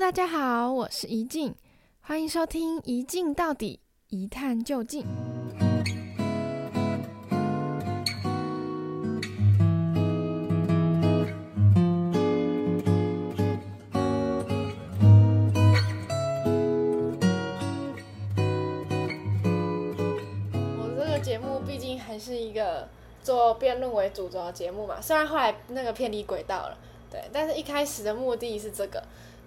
大家好，我是宜静，欢迎收听《一静到底，一探究竟》。我这个节目毕竟还是一个做辩论为主轴的节目嘛，虽然后来那个偏离轨道了，对，但是一开始的目的是这个。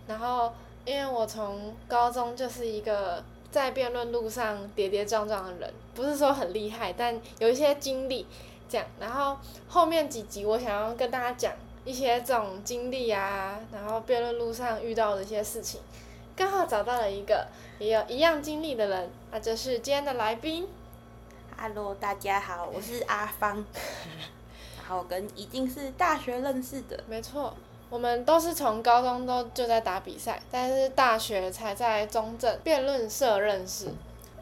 然后，因为我从高中就是一个在辩论路上跌跌撞撞的人，不是说很厉害，但有一些经历，这样。然后后面几集我想要跟大家讲一些这种经历啊，然后辩论路上遇到的一些事情，刚好找到了一个也有一样经历的人，那就是今天的来宾。Hello，大家好，我是阿芳，然后跟一定是大学认识的，没错。我们都是从高中都就在打比赛，但是大学才在中正辩论社认识。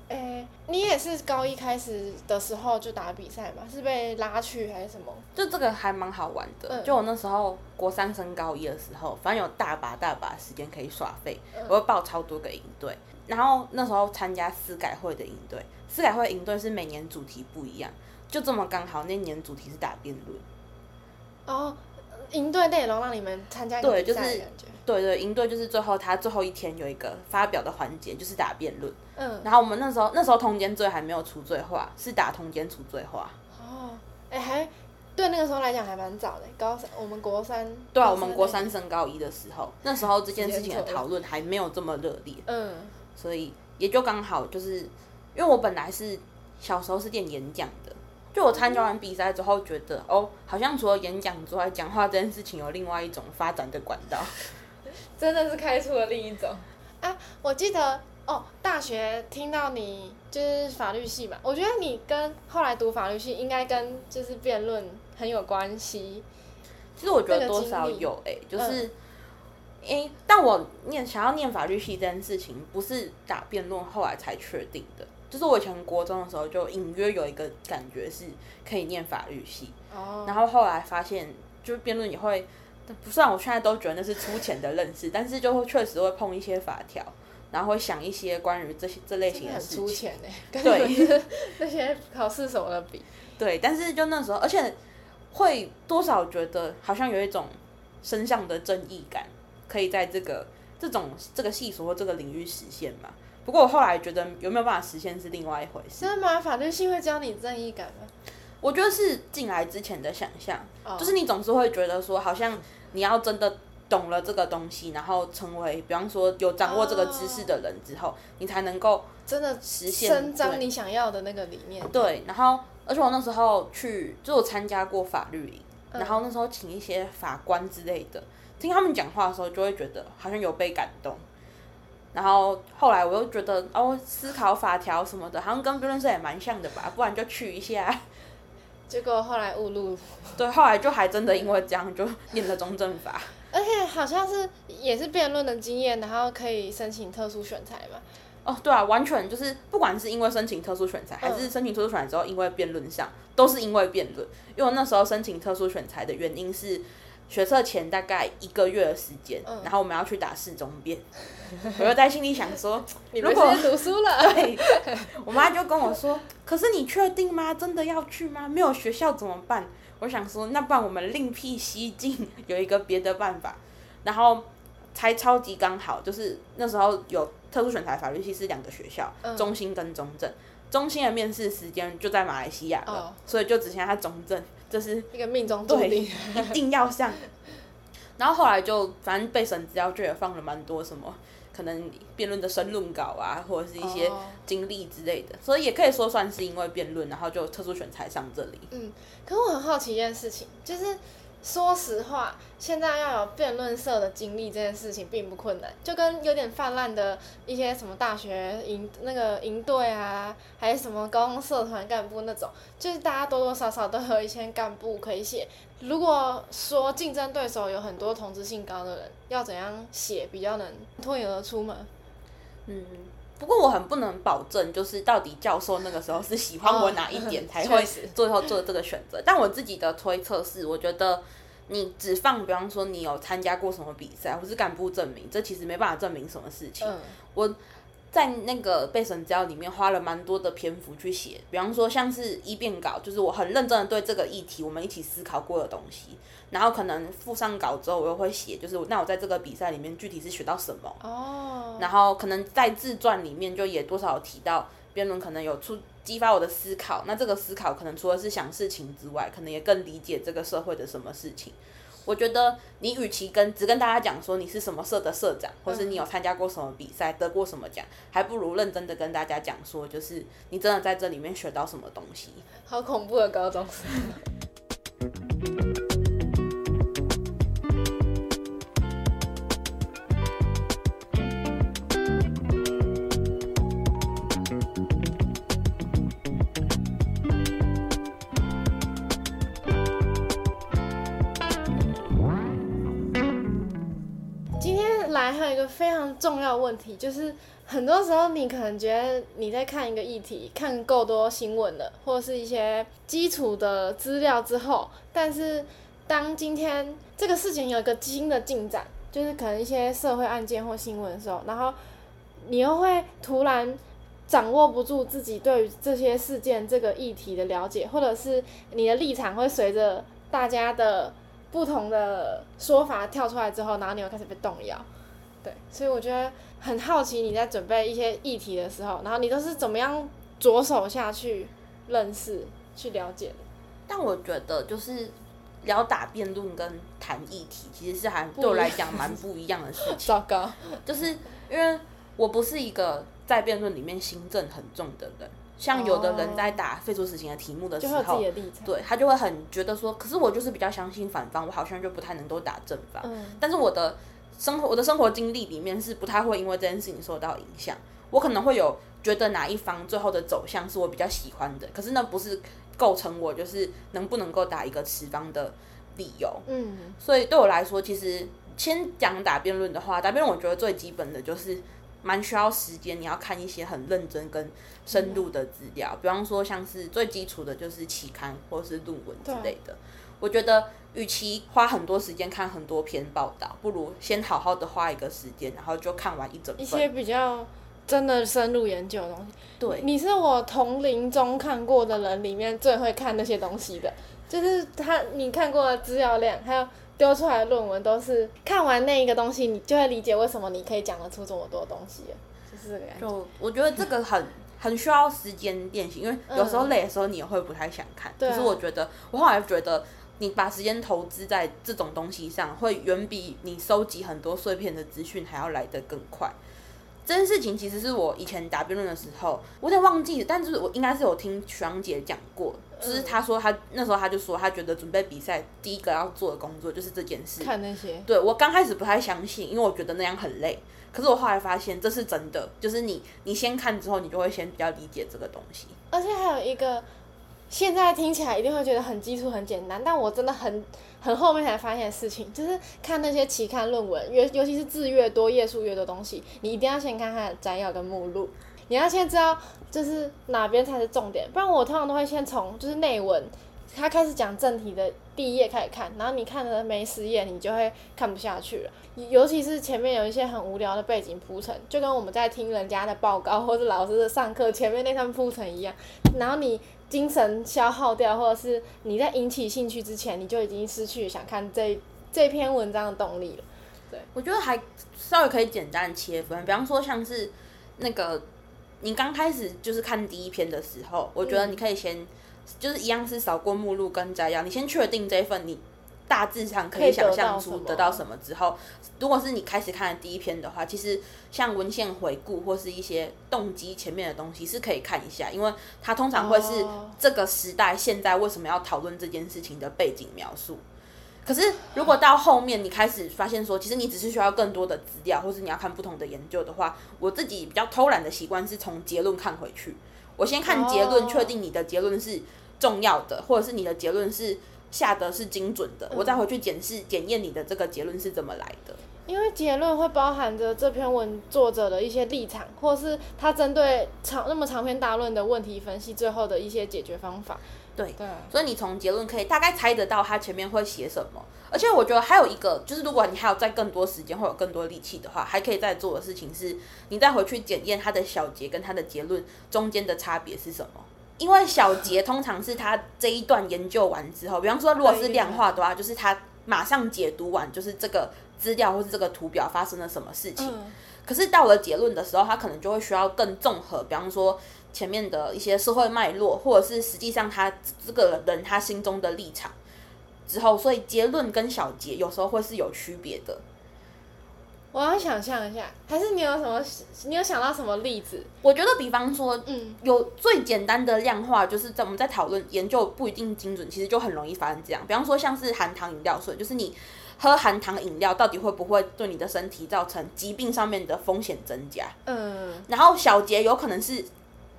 诶，你也是高一开始的时候就打比赛吗？是被拉去还是什么？就这个还蛮好玩的。嗯、就我那时候国三升高一的时候，反正有大把大把时间可以耍废，嗯、我会报超多个营队。然后那时候参加司改会的营队，司改会营队是每年主题不一样，就这么刚好那年主题是打辩论。哦。营队内容让你们参加一个比赛的感觉。对对，营队就是最后他最后一天有一个发表的环节，就是打辩论。嗯。然后我们那时候那时候通奸罪还没有除罪化，是打通奸除罪化。哦，哎，还对那个时候来讲还蛮早的，高三我们国三。对啊，我们国三升高一的时候，那时候这件事情的讨论还没有这么热烈。嗯。所以也就刚好就是，因为我本来是小时候是练演讲的。就我参加完比赛之后，觉得哦，好像除了演讲之外，讲话这件事情有另外一种发展的管道，真的是开出了另一种啊！我记得哦，大学听到你就是法律系嘛，我觉得你跟后来读法律系应该跟就是辩论很有关系。其实我觉得多少有诶、欸，就是诶、嗯欸，但我念想要念法律系这件事情，不是打辩论后来才确定的。就是我以前国中的时候就隐约有一个感觉是可以念法律系，oh. 然后后来发现就是辩论也会，不算我现在都觉得那是粗浅的认识，但是就会确实会碰一些法条，然后会想一些关于这些这类型的事情。很粗浅哎，对，那些考试什么的比。对，但是就那时候，而且会多少觉得好像有一种身上的正义感，可以在这个这种这个系所或这个领域实现嘛。不过我后来觉得有没有办法实现是另外一回事。真的吗？法律系会教你正义感吗？我觉得是进来之前的想象，oh. 就是你总是会觉得说，好像你要真的懂了这个东西，然后成为，比方说有掌握这个知识的人之后，oh. 你才能够真的实现伸张你想要的那个理念。对，然后而且我那时候去，就我参加过法律营，然后那时候请一些法官之类的，听他们讲话的时候，就会觉得好像有被感动。然后后来我又觉得哦，思考法条什么的，好像跟辩论社也蛮像的吧，不然就去一下。结果后来误入。对，后来就还真的因为这样就念了中正法。而且好像是也是辩论的经验，然后可以申请特殊选材嘛。哦，对啊，完全就是不管是因为申请特殊选材，还是申请特殊选材之后因为辩论上，都是因为辩论。因为我那时候申请特殊选材的原因是。学测前大概一个月的时间，嗯、然后我们要去打市中辩，我就在心里想说，你如果读书了，对，我妈就跟我说，可是你确定吗？真的要去吗？没有学校怎么办？我想说，那不然我们另辟蹊径，有一个别的办法。然后才超级刚好，就是那时候有特殊选才法律系是两个学校，嗯、中心跟中正，中心的面试时间就在马来西亚了，哦、所以就只剩下中正。就是一个命中注定，一 定要上。然后后来就反正被审资料就也放了蛮多什么，可能辩论的申论稿啊，或者是一些经历之类的，oh. 所以也可以说算是因为辩论，然后就特殊选才上这里。嗯，可我很好奇一件事情，就是。说实话，现在要有辩论社的经历这件事情并不困难，就跟有点泛滥的一些什么大学营那个营队啊，还是什么高中社团干部那种，就是大家多多少少都有一些干部可以写。如果说竞争对手有很多同质性高的人，要怎样写比较能脱颖而出嘛？嗯，不过我很不能保证，就是到底教授那个时候是喜欢我哪一点才会 最后做这个选择。但我自己的推测是，我觉得。你只放，比方说你有参加过什么比赛，或是干部证明，这其实没办法证明什么事情。嗯、我在那个备审资料里面花了蛮多的篇幅去写，比方说像是一辩稿，就是我很认真的对这个议题我们一起思考过的东西，然后可能附上稿之后，我又会写，就是那我在这个比赛里面具体是学到什么。哦。然后可能在自传里面就也多少有提到辩论可能有出。激发我的思考，那这个思考可能除了是想事情之外，可能也更理解这个社会的什么事情。我觉得你与其跟只跟大家讲说你是什么社的社长，或是你有参加过什么比赛，得过什么奖，还不如认真的跟大家讲说，就是你真的在这里面学到什么东西。好恐怖的高中生。重要问题就是，很多时候你可能觉得你在看一个议题，看够多新闻了，或是一些基础的资料之后，但是当今天这个事情有一个新的进展，就是可能一些社会案件或新闻的时候，然后你又会突然掌握不住自己对于这些事件这个议题的了解，或者是你的立场会随着大家的不同的说法跳出来之后，然后你又开始被动摇。对，所以我觉得很好奇你在准备一些议题的时候，然后你都是怎么样着手下去认识、去了解的？但我觉得就是聊打辩论跟谈议题，其实是还对我来讲蛮不一样的事情。糟糕，就是因为我不是一个在辩论里面心正很重的人，像有的人在打废除死刑的题目的时候，对他就会很觉得说，可是我就是比较相信反方，我好像就不太能够打正方。嗯，但是我的。生活我的生活经历里面是不太会因为这件事情受到影响，我可能会有觉得哪一方最后的走向是我比较喜欢的，可是那不是构成我就是能不能够打一个持方的理由。嗯，所以对我来说，其实先讲打辩论的话，打辩论我觉得最基本的就是蛮需要时间，你要看一些很认真跟深入的资料，嗯、比方说像是最基础的就是期刊或是论文之类的，我觉得。与其花很多时间看很多篇报道，不如先好好的花一个时间，然后就看完一整。一些比较真的深入研究的东西。对，你是我同龄中看过的人里面最会看那些东西的，就是他你看过的资料量，还有丢出来的论文，都是看完那一个东西，你就会理解为什么你可以讲得出这么多东西，就是这个样子。就我觉得这个很很需要时间练习，因为有时候累的时候你也会不太想看。嗯、可是我觉得，我后来觉得。你把时间投资在这种东西上，会远比你收集很多碎片的资讯还要来得更快。这件事情其实是我以前答辩论的时候，我有点忘记，但是我应该是有听徐阳姐讲过，就是她说她那时候她就说她觉得准备比赛第一个要做的工作就是这件事。看那些。对，我刚开始不太相信，因为我觉得那样很累。可是我后来发现这是真的，就是你你先看之后，你就会先比较理解这个东西。而且还有一个。现在听起来一定会觉得很基础、很简单，但我真的很很后面才发现事情，就是看那些期刊论文，越尤其是字越多、页数越多东西，你一定要先看它的摘要跟目录，你要先知道就是哪边才是重点，不然我通常都会先从就是内文，他开始讲正题的第一页开始看，然后你看了没十页，你就会看不下去了，尤其是前面有一些很无聊的背景铺陈，就跟我们在听人家的报告或者老师的上课前面那段铺陈一样，然后你。精神消耗掉，或者是你在引起兴趣之前，你就已经失去想看这这篇文章的动力了。对，我觉得还稍微可以简单切分，比方说像是那个你刚开始就是看第一篇的时候，我觉得你可以先、就是一样是扫过目录跟摘要，你先确定这份你。大致上可以想象出得到什么之后，如果是你开始看的第一篇的话，其实像文献回顾或是一些动机前面的东西是可以看一下，因为它通常会是这个时代现在为什么要讨论这件事情的背景描述。可是如果到后面你开始发现说，其实你只是需要更多的资料，或是你要看不同的研究的话，我自己比较偷懒的习惯是从结论看回去。我先看结论，确定你的结论是重要的，或者是你的结论是。下的是精准的，嗯、我再回去检视检验你的这个结论是怎么来的。因为结论会包含着这篇文作者的一些立场，或是他针对长那么长篇大论的问题分析，最后的一些解决方法。对，对，所以你从结论可以大概猜得到他前面会写什么。而且我觉得还有一个，就是如果你还有再更多时间或有更多力气的话，还可以再做的事情是，你再回去检验他的小结跟他的结论中间的差别是什么。因为小结通常是他这一段研究完之后，比方说如果是量化的话，就是他马上解读完，就是这个。资料或是这个图表发生了什么事情，嗯、可是到了结论的时候，他可能就会需要更综合，比方说前面的一些社会脉络，或者是实际上他这个人他心中的立场之后，所以结论跟小结有时候会是有区别的。我要想象一下，还是你有什么？你有想到什么例子？我觉得，比方说，嗯，有最简单的量化，就是在我们在讨论研究不一定精准，其实就很容易发生这样。比方说，像是含糖饮料水，就是你。喝含糖饮料到底会不会对你的身体造成疾病上面的风险增加？嗯，然后小杰有可能是，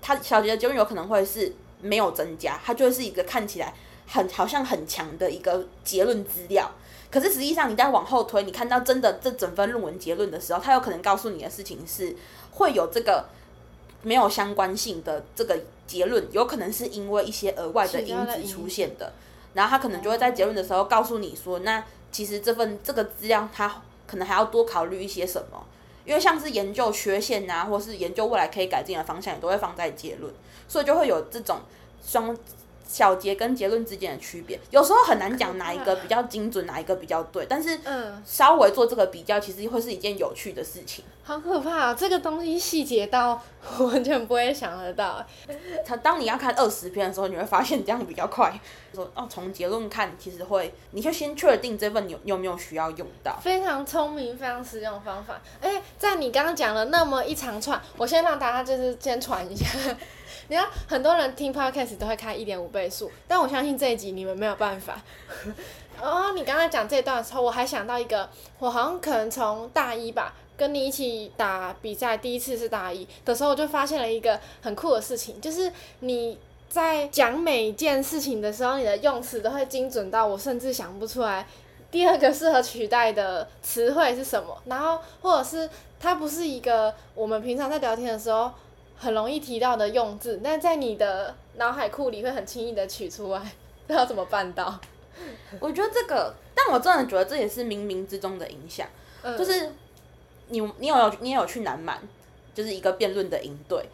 他小杰的结论有可能会是没有增加，它就会是一个看起来很好像很强的一个结论资料。可是实际上你再往后推，你看到真的这整份论文结论的时候，它有可能告诉你的事情是会有这个没有相关性的这个结论，有可能是因为一些额外的因子出现的，然后他可能就会在结论的时候告诉你说那。其实这份这个资料，它可能还要多考虑一些什么，因为像是研究缺陷啊，或是研究未来可以改进的方向，也都会放在结论，所以就会有这种双小结跟结论之间的区别。有时候很难讲哪一个比较精准，哪一个比较对，但是稍微做这个比较，其实会是一件有趣的事情。好可怕啊！这个东西细节到我完全不会想得到。他当你要看二十篇的时候，你会发现这样比较快。说哦，从结论看，其实会，你就先确定这份有有没有需要用到。非常聪明，非常实用的方法。哎、欸，在你刚刚讲了那么一长串，我先让大家就是先传一下。你看，很多人听 podcast 都会开一点五倍速，但我相信这一集你们没有办法。哦，你刚才讲这段的时候，我还想到一个，我好像可能从大一吧。跟你一起打比赛，第一次是大一的时候，我就发现了一个很酷的事情，就是你在讲每一件事情的时候，你的用词都会精准到我甚至想不出来第二个适合取代的词汇是什么。然后或者是它不是一个我们平常在聊天的时候很容易提到的用字，但在你的脑海库里会很轻易的取出来，不知道怎么办到？我觉得这个，但我真的觉得这也是冥冥之中的影响，嗯、就是。你你有你也有去南满，就是一个辩论的营队。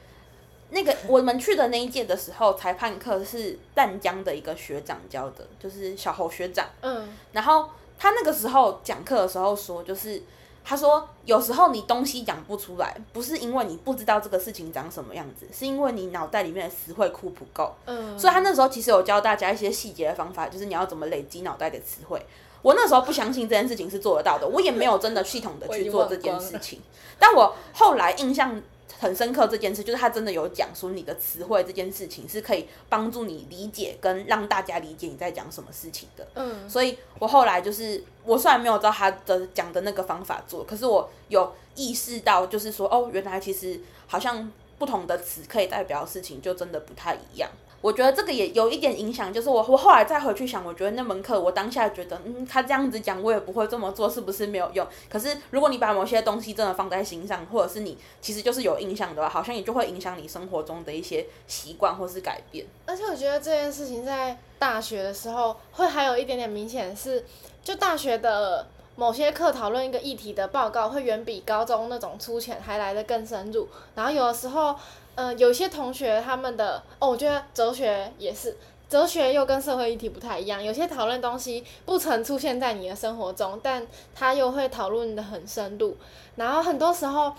那个我们去的那一届的时候，裁判课是淡江的一个学长教的，就是小侯学长。嗯。然后他那个时候讲课的时候说，就是他说有时候你东西讲不出来，不是因为你不知道这个事情长什么样子，是因为你脑袋里面的词汇库不够。嗯。所以他那时候其实有教大家一些细节的方法，就是你要怎么累积脑袋的词汇。我那时候不相信这件事情是做得到的，我也没有真的系统的去做这件事情。但我后来印象很深刻，这件事就是他真的有讲说你的词汇这件事情是可以帮助你理解跟让大家理解你在讲什么事情的。嗯，所以我后来就是我虽然没有照他的讲的那个方法做，可是我有意识到，就是说哦，原来其实好像不同的词可以代表的事情就真的不太一样。我觉得这个也有一点影响，就是我我后来再回去想，我觉得那门课我当下觉得，嗯，他这样子讲，我也不会这么做，是不是没有用？可是如果你把某些东西真的放在心上，或者是你其实就是有印象的话，好像也就会影响你生活中的一些习惯或是改变。而且我觉得这件事情在大学的时候会还有一点点明显是，就大学的某些课讨论一个议题的报告会远比高中那种粗浅还来得更深入，然后有的时候。嗯、呃，有些同学他们的哦，我觉得哲学也是，哲学又跟社会议题不太一样。有些讨论东西不曾出现在你的生活中，但他又会讨论的很深入。然后很多时候，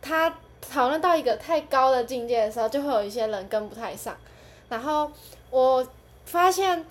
他讨论到一个太高的境界的时候，就会有一些人跟不太上。然后我发现。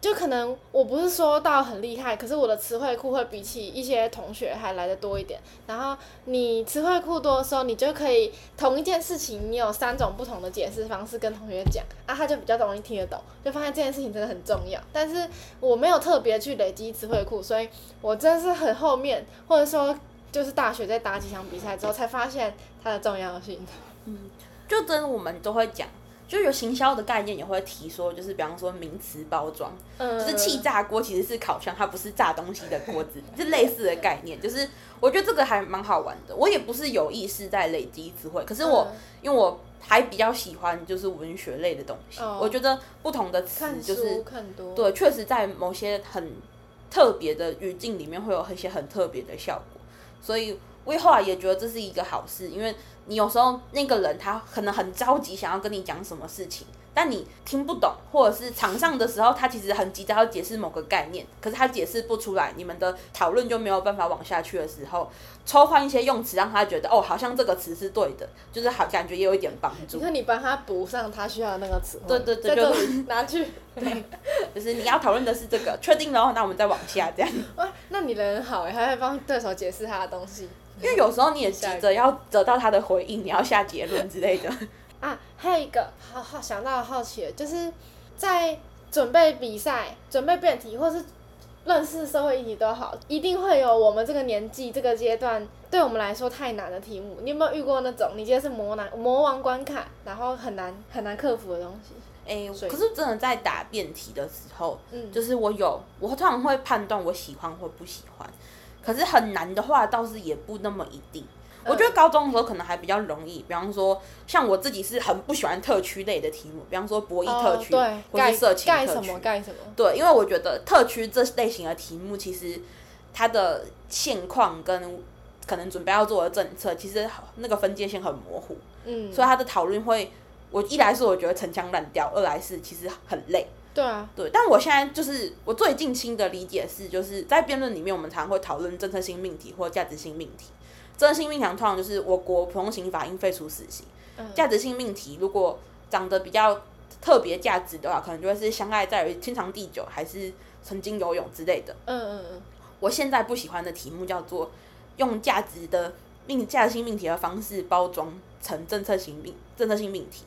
就可能我不是说到很厉害，可是我的词汇库会比起一些同学还来的多一点。然后你词汇库多的时候，你就可以同一件事情，你有三种不同的解释方式跟同学讲，啊，他就比较容易听得懂，就发现这件事情真的很重要。但是我没有特别去累积词汇库，所以我真的是很后面，或者说就是大学在打几场比赛之后才发现它的重要性。嗯，就真的我们都会讲。就有行销的概念也会提说，就是比方说名词包装，嗯、就是气炸锅其实是烤箱，它不是炸东西的锅子，是类似的概念。就是我觉得这个还蛮好玩的。我也不是有意识在累积词汇，可是我、嗯、因为我还比较喜欢就是文学类的东西，哦、我觉得不同的词就是对，确实在某些很特别的语境里面会有一些很特别的效果，所以。我后来也觉得这是一个好事，因为你有时候那个人他可能很着急想要跟你讲什么事情，但你听不懂，或者是场上的时候他其实很急着要解释某个概念，可是他解释不出来，你们的讨论就没有办法往下去的时候，抽换一些用词让他觉得哦，好像这个词是对的，就是好感觉也有一点帮助。那你帮他补上他需要的那个词，对对对，就拿去，对，就是你要讨论的是这个，确定了，那我们再往下这样。哇，那你人好哎，还会帮对手解释他的东西。因为有时候你也急着要得到他的回应，你要下结论之类的。啊，还有一个好好想到好奇的，就是在准备比赛、准备辩题，或是认识社会议题都好，一定会有我们这个年纪、这个阶段对我们来说太难的题目。你有没有遇过那种你觉得是魔难、魔王关卡，然后很难很难克服的东西？哎、欸，可是真的在打辩题的时候，嗯，就是我有，我通常会判断我喜欢或不喜欢。可是很难的话，倒是也不那么一定。我觉得高中的时候可能还比较容易，比方说像我自己是很不喜欢特区类的题目，比方说博弈特区、哦、或是色情特区。对，因为我觉得特区这类型的题目，其实它的现况跟可能准备要做的政策，其实那个分界线很模糊。嗯，所以它的讨论会，我一来是我觉得陈腔滥调，二来是其实很累。对啊，对，但我现在就是我最近新的理解是，就是在辩论里面，我们常常会讨论政策性命题或价值性命题。政策性命题通常就是我国普通刑法应废除死刑，价、嗯、值性命题如果长得比较特别价值的话，可能就会是相爱在于天长地久，还是曾经游泳之类的。嗯嗯嗯。我现在不喜欢的题目叫做用价值的命价值性命题的方式包装成政策性命政策性命题。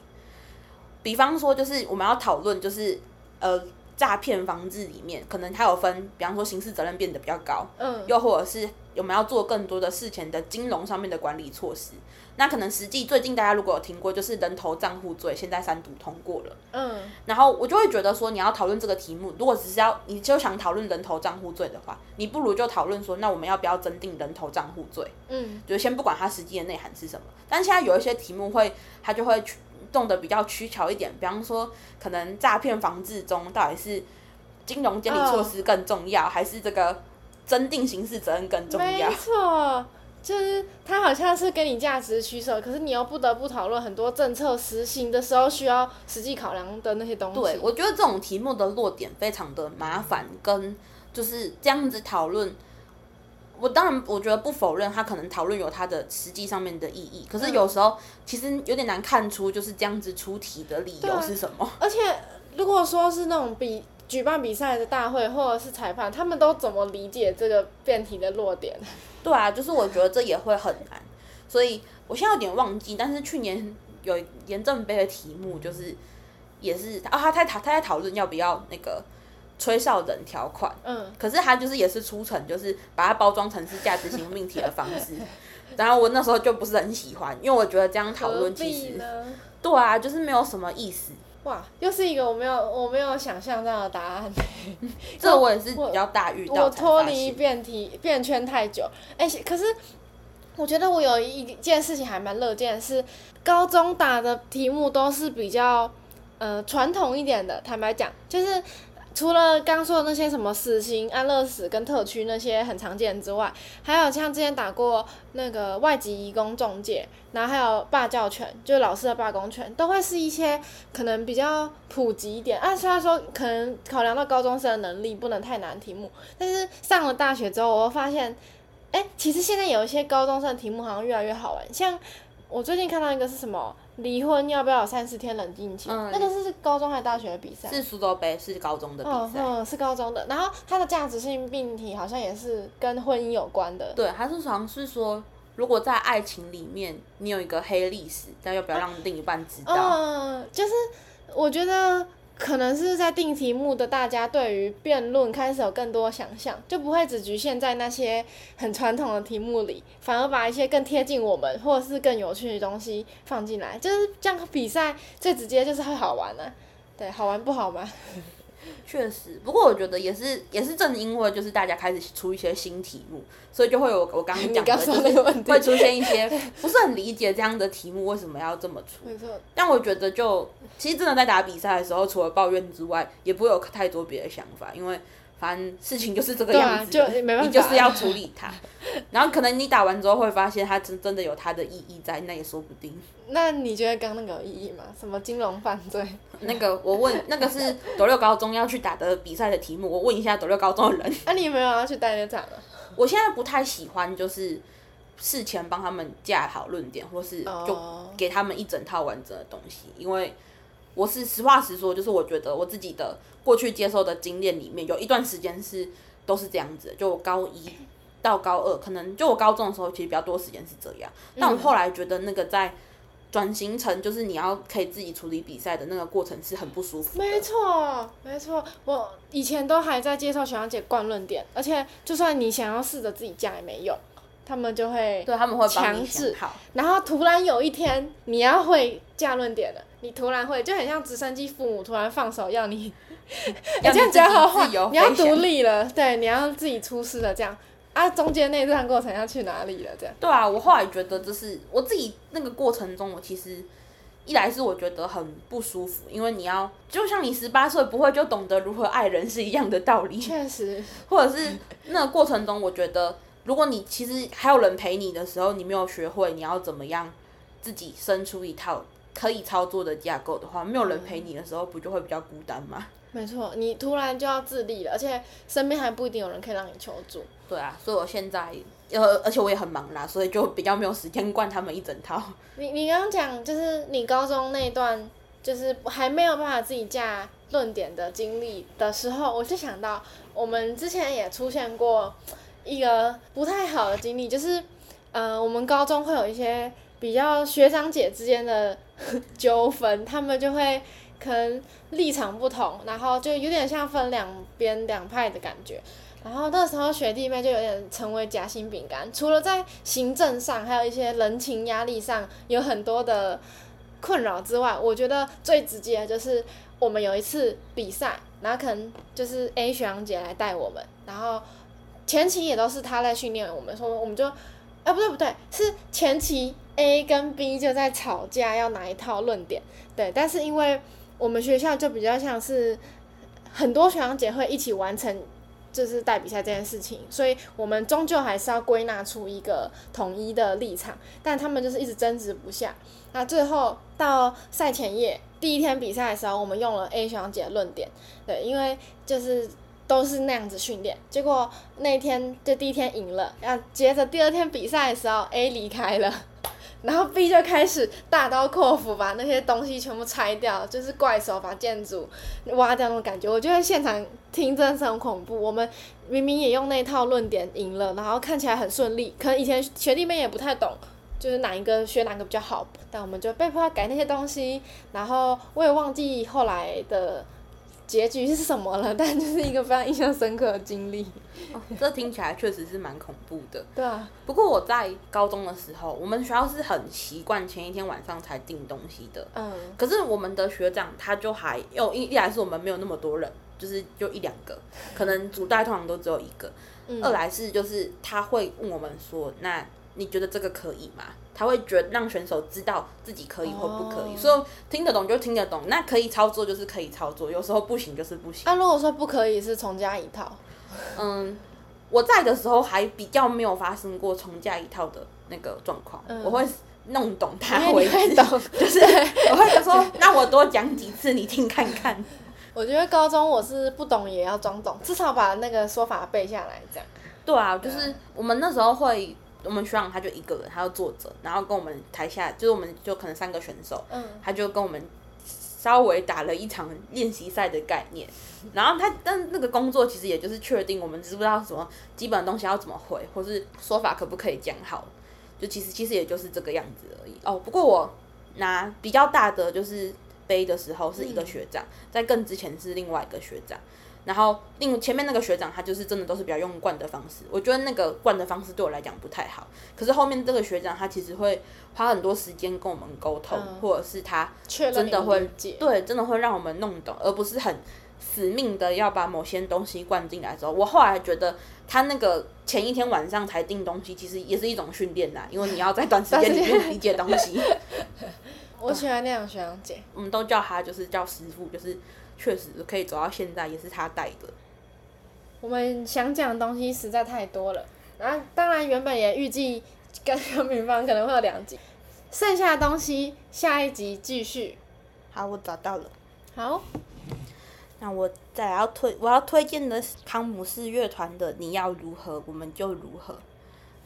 比方说，就是我们要讨论就是。呃，诈骗防治里面可能它有分，比方说刑事责任变得比较高，嗯，又或者是我们要做更多的事前的金融上面的管理措施。那可能实际最近大家如果有听过，就是人头账户罪，现在三读通过了，嗯，然后我就会觉得说，你要讨论这个题目，如果只是要你就想讨论人头账户罪的话，你不如就讨论说，那我们要不要增订人头账户罪？嗯，就先不管它实际的内涵是什么，但现在有一些题目会，它就会。动的比较取巧一点，比方说，可能诈骗防治中到底是金融监理措施更重要，还是这个增定刑事责任更重要？没错，就是他好像是给你价值取舍，可是你又不得不讨论很多政策实行的时候需要实际考量的那些东西。对，我觉得这种题目的落点非常的麻烦，跟就是这样子讨论。我当然，我觉得不否认他可能讨论有他的实际上面的意义，可是有时候其实有点难看出就是这样子出题的理由是什么。而且如果说是那种比举办比赛的大会或者是裁判，他们都怎么理解这个辩题的落点？对啊，就是我觉得这也会很难。所以我现在有点忘记，但是去年有严正杯的题目就是也是啊，他在讨他在讨论要不要那个。吹哨人条款，嗯，可是他就是也是出成，就是把它包装成是价值型命题的方式，然后我那时候就不是很喜欢，因为我觉得这样讨论其实，对啊，就是没有什么意思。哇，又是一个我没有我没有想象到的答案。这我也是比较大遇到。我脱离辩题辩圈太久，哎、欸，可是我觉得我有一件事情还蛮乐见，是高中打的题目都是比较呃传统一点的，坦白讲，就是。除了刚说的那些什么死刑、安乐死跟特区那些很常见之外，还有像之前打过那个外籍移工中介，然后还有罢教权，就是老师的罢工权，都会是一些可能比较普及一点啊。虽然说可能考量到高中生的能力不能太难题目，但是上了大学之后，我会发现，哎，其实现在有一些高中生的题目好像越来越好玩，像我最近看到一个是什么？离婚要不要有三十天冷静期？嗯，那个是高中还是大学的比赛？是苏州杯，是高中的比赛。嗯，嗯，是高中的。然后它的价值性命题好像也是跟婚姻有关的。对，它是好像是说，如果在爱情里面你有一个黑历史，但要不要让另一半知道？嗯，就是我觉得可能是在定题目的大家对于辩论开始有更多想象，就不会只局限在那些很传统的题目里，反而把一些更贴近我们或者是更有趣的东西放进来，就是这样比赛最直接就是会好玩呢、啊。对，好玩不好吗？确实，不过我觉得也是，也是正因为就是大家开始出一些新题目，所以就会有我刚刚讲的，就是会出现一些不是很理解这样的题目为什么要这么出。没错。但我觉得就其实真的在打比赛的时候，除了抱怨之外，也不会有太多别的想法，因为。反正事情就是这个样子，就没办法，你就是要处理它。然后可能你打完之后会发现它真真的有它的意义在，那也说不定。那你觉得刚那个有意义吗？什么金融犯罪？那个我问，那个是斗六高中要去打的比赛的题目，我问一下斗六高中的人。那、啊、你有没有要去带那场啊？我现在不太喜欢，就是事前帮他们架好论点，或是就给他们一整套完整的东西，因为。我是实话实说，就是我觉得我自己的过去接受的经验里面，有一段时间是都是这样子的。就我高一到高二，可能就我高中的时候，其实比较多时间是这样。但我后来觉得那个在转型成就是你要可以自己处理比赛的那个过程是很不舒服。没错，没错。我以前都还在接受学长姐灌论点，而且就算你想要试着自己讲也没用。他们就会对他们会强制，然后突然有一天你要会架论点了，你突然会就很像直升机父母突然放手要你，要你这样讲好话，你要独立了，对，你要自己出事了这样啊，中间那段过程要去哪里了这样？对啊，我后来觉得就是我自己那个过程中，我其实一来是我觉得很不舒服，因为你要就像你十八岁不会就懂得如何爱人是一样的道理，确实，或者是那个过程中，我觉得。如果你其实还有人陪你的时候，你没有学会你要怎么样自己生出一套可以操作的架构的话，没有人陪你的时候，不就会比较孤单吗？没错，你突然就要自立了，而且身边还不一定有人可以让你求助。对啊，所以我现在呃，而且我也很忙啦，所以就比较没有时间灌他们一整套。你你刚刚讲就是你高中那段，就是还没有办法自己架论点的经历的时候，我就想到我们之前也出现过。一个不太好的经历就是，呃，我们高中会有一些比较学长姐之间的纠纷，他们就会可能立场不同，然后就有点像分两边两派的感觉。然后那时候学弟妹就有点成为夹心饼干，除了在行政上，还有一些人情压力上有很多的困扰之外，我觉得最直接的就是我们有一次比赛，然后可能就是 A 学长姐来带我们，然后。前期也都是他在训练我们，说我们就，哎、不对不对，是前期 A 跟 B 就在吵架，要哪一套论点，对，但是因为我们学校就比较像是很多学长姐会一起完成，就是带比赛这件事情，所以我们终究还是要归纳出一个统一的立场，但他们就是一直争执不下，那最后到赛前夜第一天比赛的时候，我们用了 A 学长姐的论点，对，因为就是。都是那样子训练，结果那天就第一天赢了，然后接着第二天比赛的时候，A 离开了，然后 B 就开始大刀阔斧把那些东西全部拆掉，就是怪手把建筑挖掉那种感觉。我觉得现场听真的是很恐怖。我们明明也用那套论点赢了，然后看起来很顺利，可能以前学弟妹也不太懂，就是哪一个学哪个比较好，但我们就被迫要改那些东西，然后我也忘记后来的。结局是什么了？但就是一个非常印象深刻的经历。哦，这听起来确实是蛮恐怖的。对啊。不过我在高中的时候，我们学校是很习惯前一天晚上才订东西的。嗯。可是我们的学长他就还，有一一来是我们没有那么多人，就是就一两个，可能组带通常都只有一个。嗯。二来是就是他会问我们说，那你觉得这个可以吗？他会觉得让选手知道自己可以或不可以，所以、oh. 听得懂就听得懂，那可以操作就是可以操作，有时候不行就是不行。那、啊、如果说不可以，是重加一套。嗯，我在的时候还比较没有发生过重加一套的那个状况，嗯、我会弄懂他为止，会 懂就是 我会说，那我多讲几次你听看看。我觉得高中我是不懂也要装懂，至少把那个说法背下来，这样。对啊，就是我们那时候会。我们学长他就一个人，他就坐着，然后跟我们台下，就是我们就可能三个选手，嗯，他就跟我们稍微打了一场练习赛的概念，然后他但那个工作其实也就是确定我们知不知道什么基本的东西要怎么回，或是说法可不可以讲好，就其实其实也就是这个样子而已。哦，不过我拿比较大的就是杯的时候是一个学长，嗯、在更之前是另外一个学长。然后另前面那个学长，他就是真的都是比较用灌的方式，我觉得那个灌的方式对我来讲不太好。可是后面这个学长，他其实会花很多时间跟我们沟通，嗯、或者是他真的会对，真的会让我们弄懂，而不是很死命的要把某些东西灌进来之后。我后来觉得他那个前一天晚上才订东西，其实也是一种训练啦，因为你要在短时间里面理解东西。我喜欢那样学长姐，我们都叫他就是叫师傅，就是。确实可以走到现在，也是他带的。我们想讲的东西实在太多了，然后当然原本也预计跟杨明芳可能会有两集，剩下的东西下一集继续。好，我找到了。好，那我再来要推我要推荐的康姆士乐团的《你要如何我们就如何》，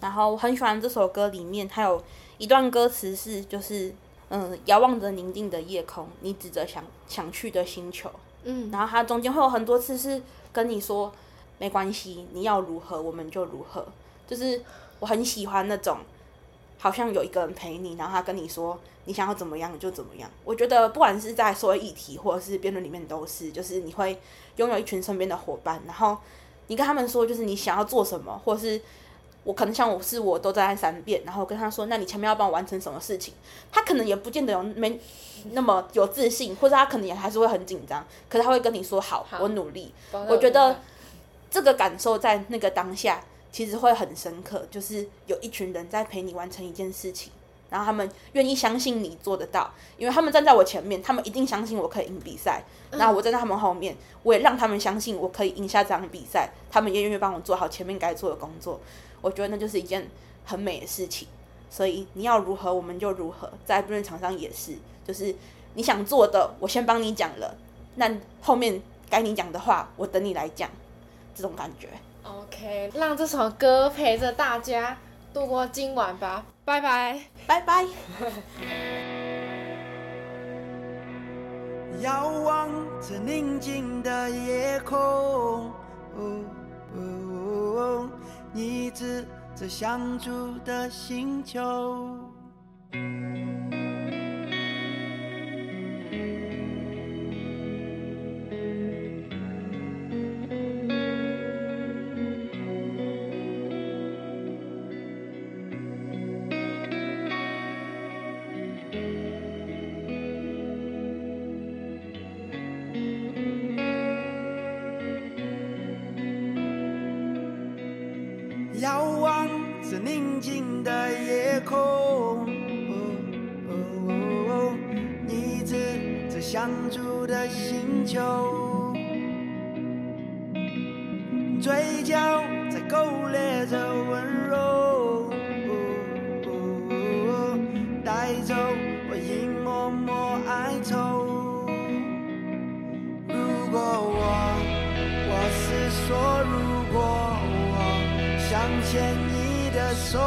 然后我很喜欢这首歌里面还有一段歌词是就是嗯，遥望着宁静的夜空，你指着想想去的星球。嗯，然后它中间会有很多次是跟你说没关系，你要如何我们就如何，就是我很喜欢那种，好像有一个人陪你，然后他跟你说你想要怎么样就怎么样。我觉得不管是在社会议题或者是辩论里面都是，就是你会拥有一群身边的伙伴，然后你跟他们说就是你想要做什么，或者是。我可能像我是我都在按三遍，然后跟他说，那你前面要帮我完成什么事情？他可能也不见得有没那么有自信，或者他可能也还是会很紧张，可是他会跟你说好，好，我努力。我觉得这个感受在那个当下其实会很深刻，就是有一群人在陪你完成一件事情，然后他们愿意相信你做得到，因为他们站在我前面，他们一定相信我可以赢比赛。那我站在他们后面，我也让他们相信我可以赢下这场比赛，他们也愿意帮我做好前面该做的工作。我觉得那就是一件很美的事情，所以你要如何我们就如何，在辩论场上也是，就是你想做的，我先帮你讲了，那后面该你讲的话，我等你来讲，这种感觉。OK，让这首歌陪着大家度过今晚吧，拜拜，拜拜。遥望着宁静的夜空。哦哦哦你指着想住的星球。星球，嘴角在勾勒着温柔，带走我一抹抹哀愁。如果我，我是说如果我。想牵你的手，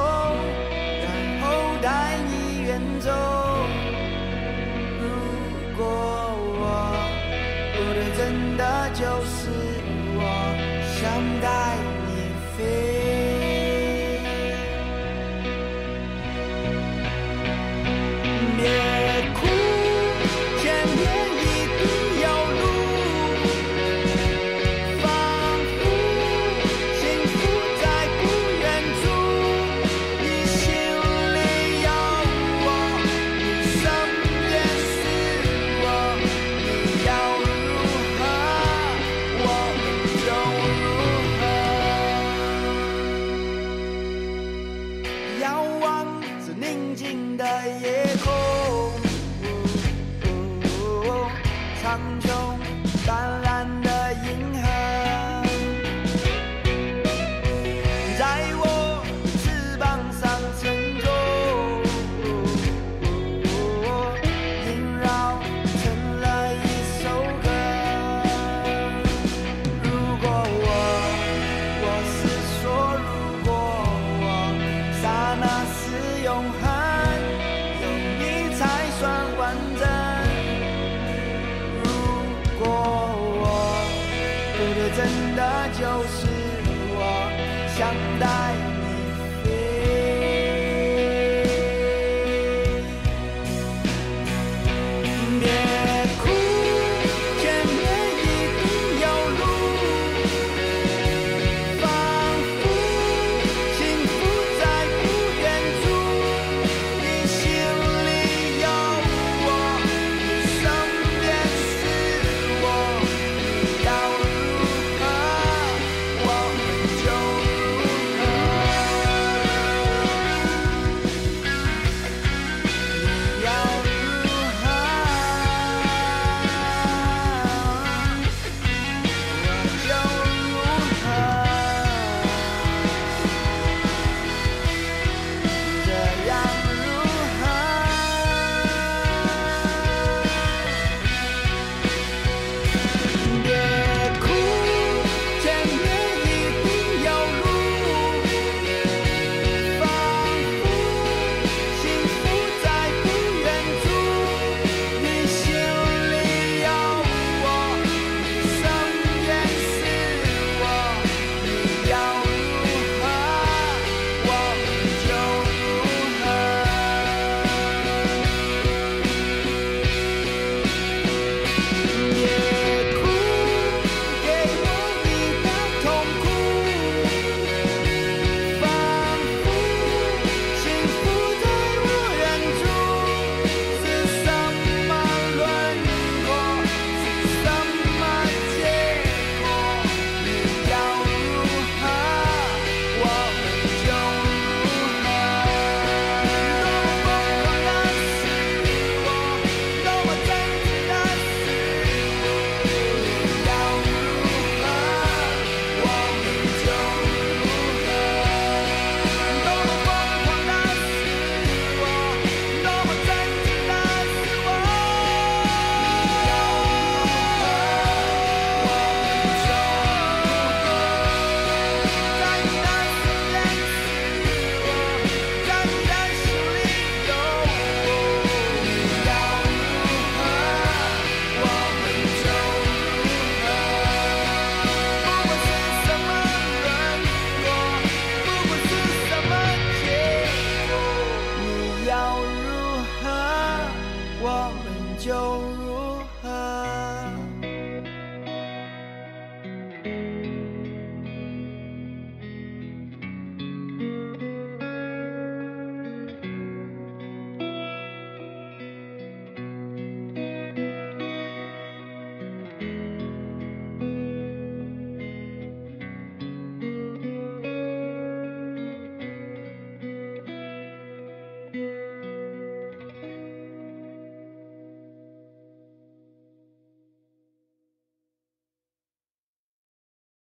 的就是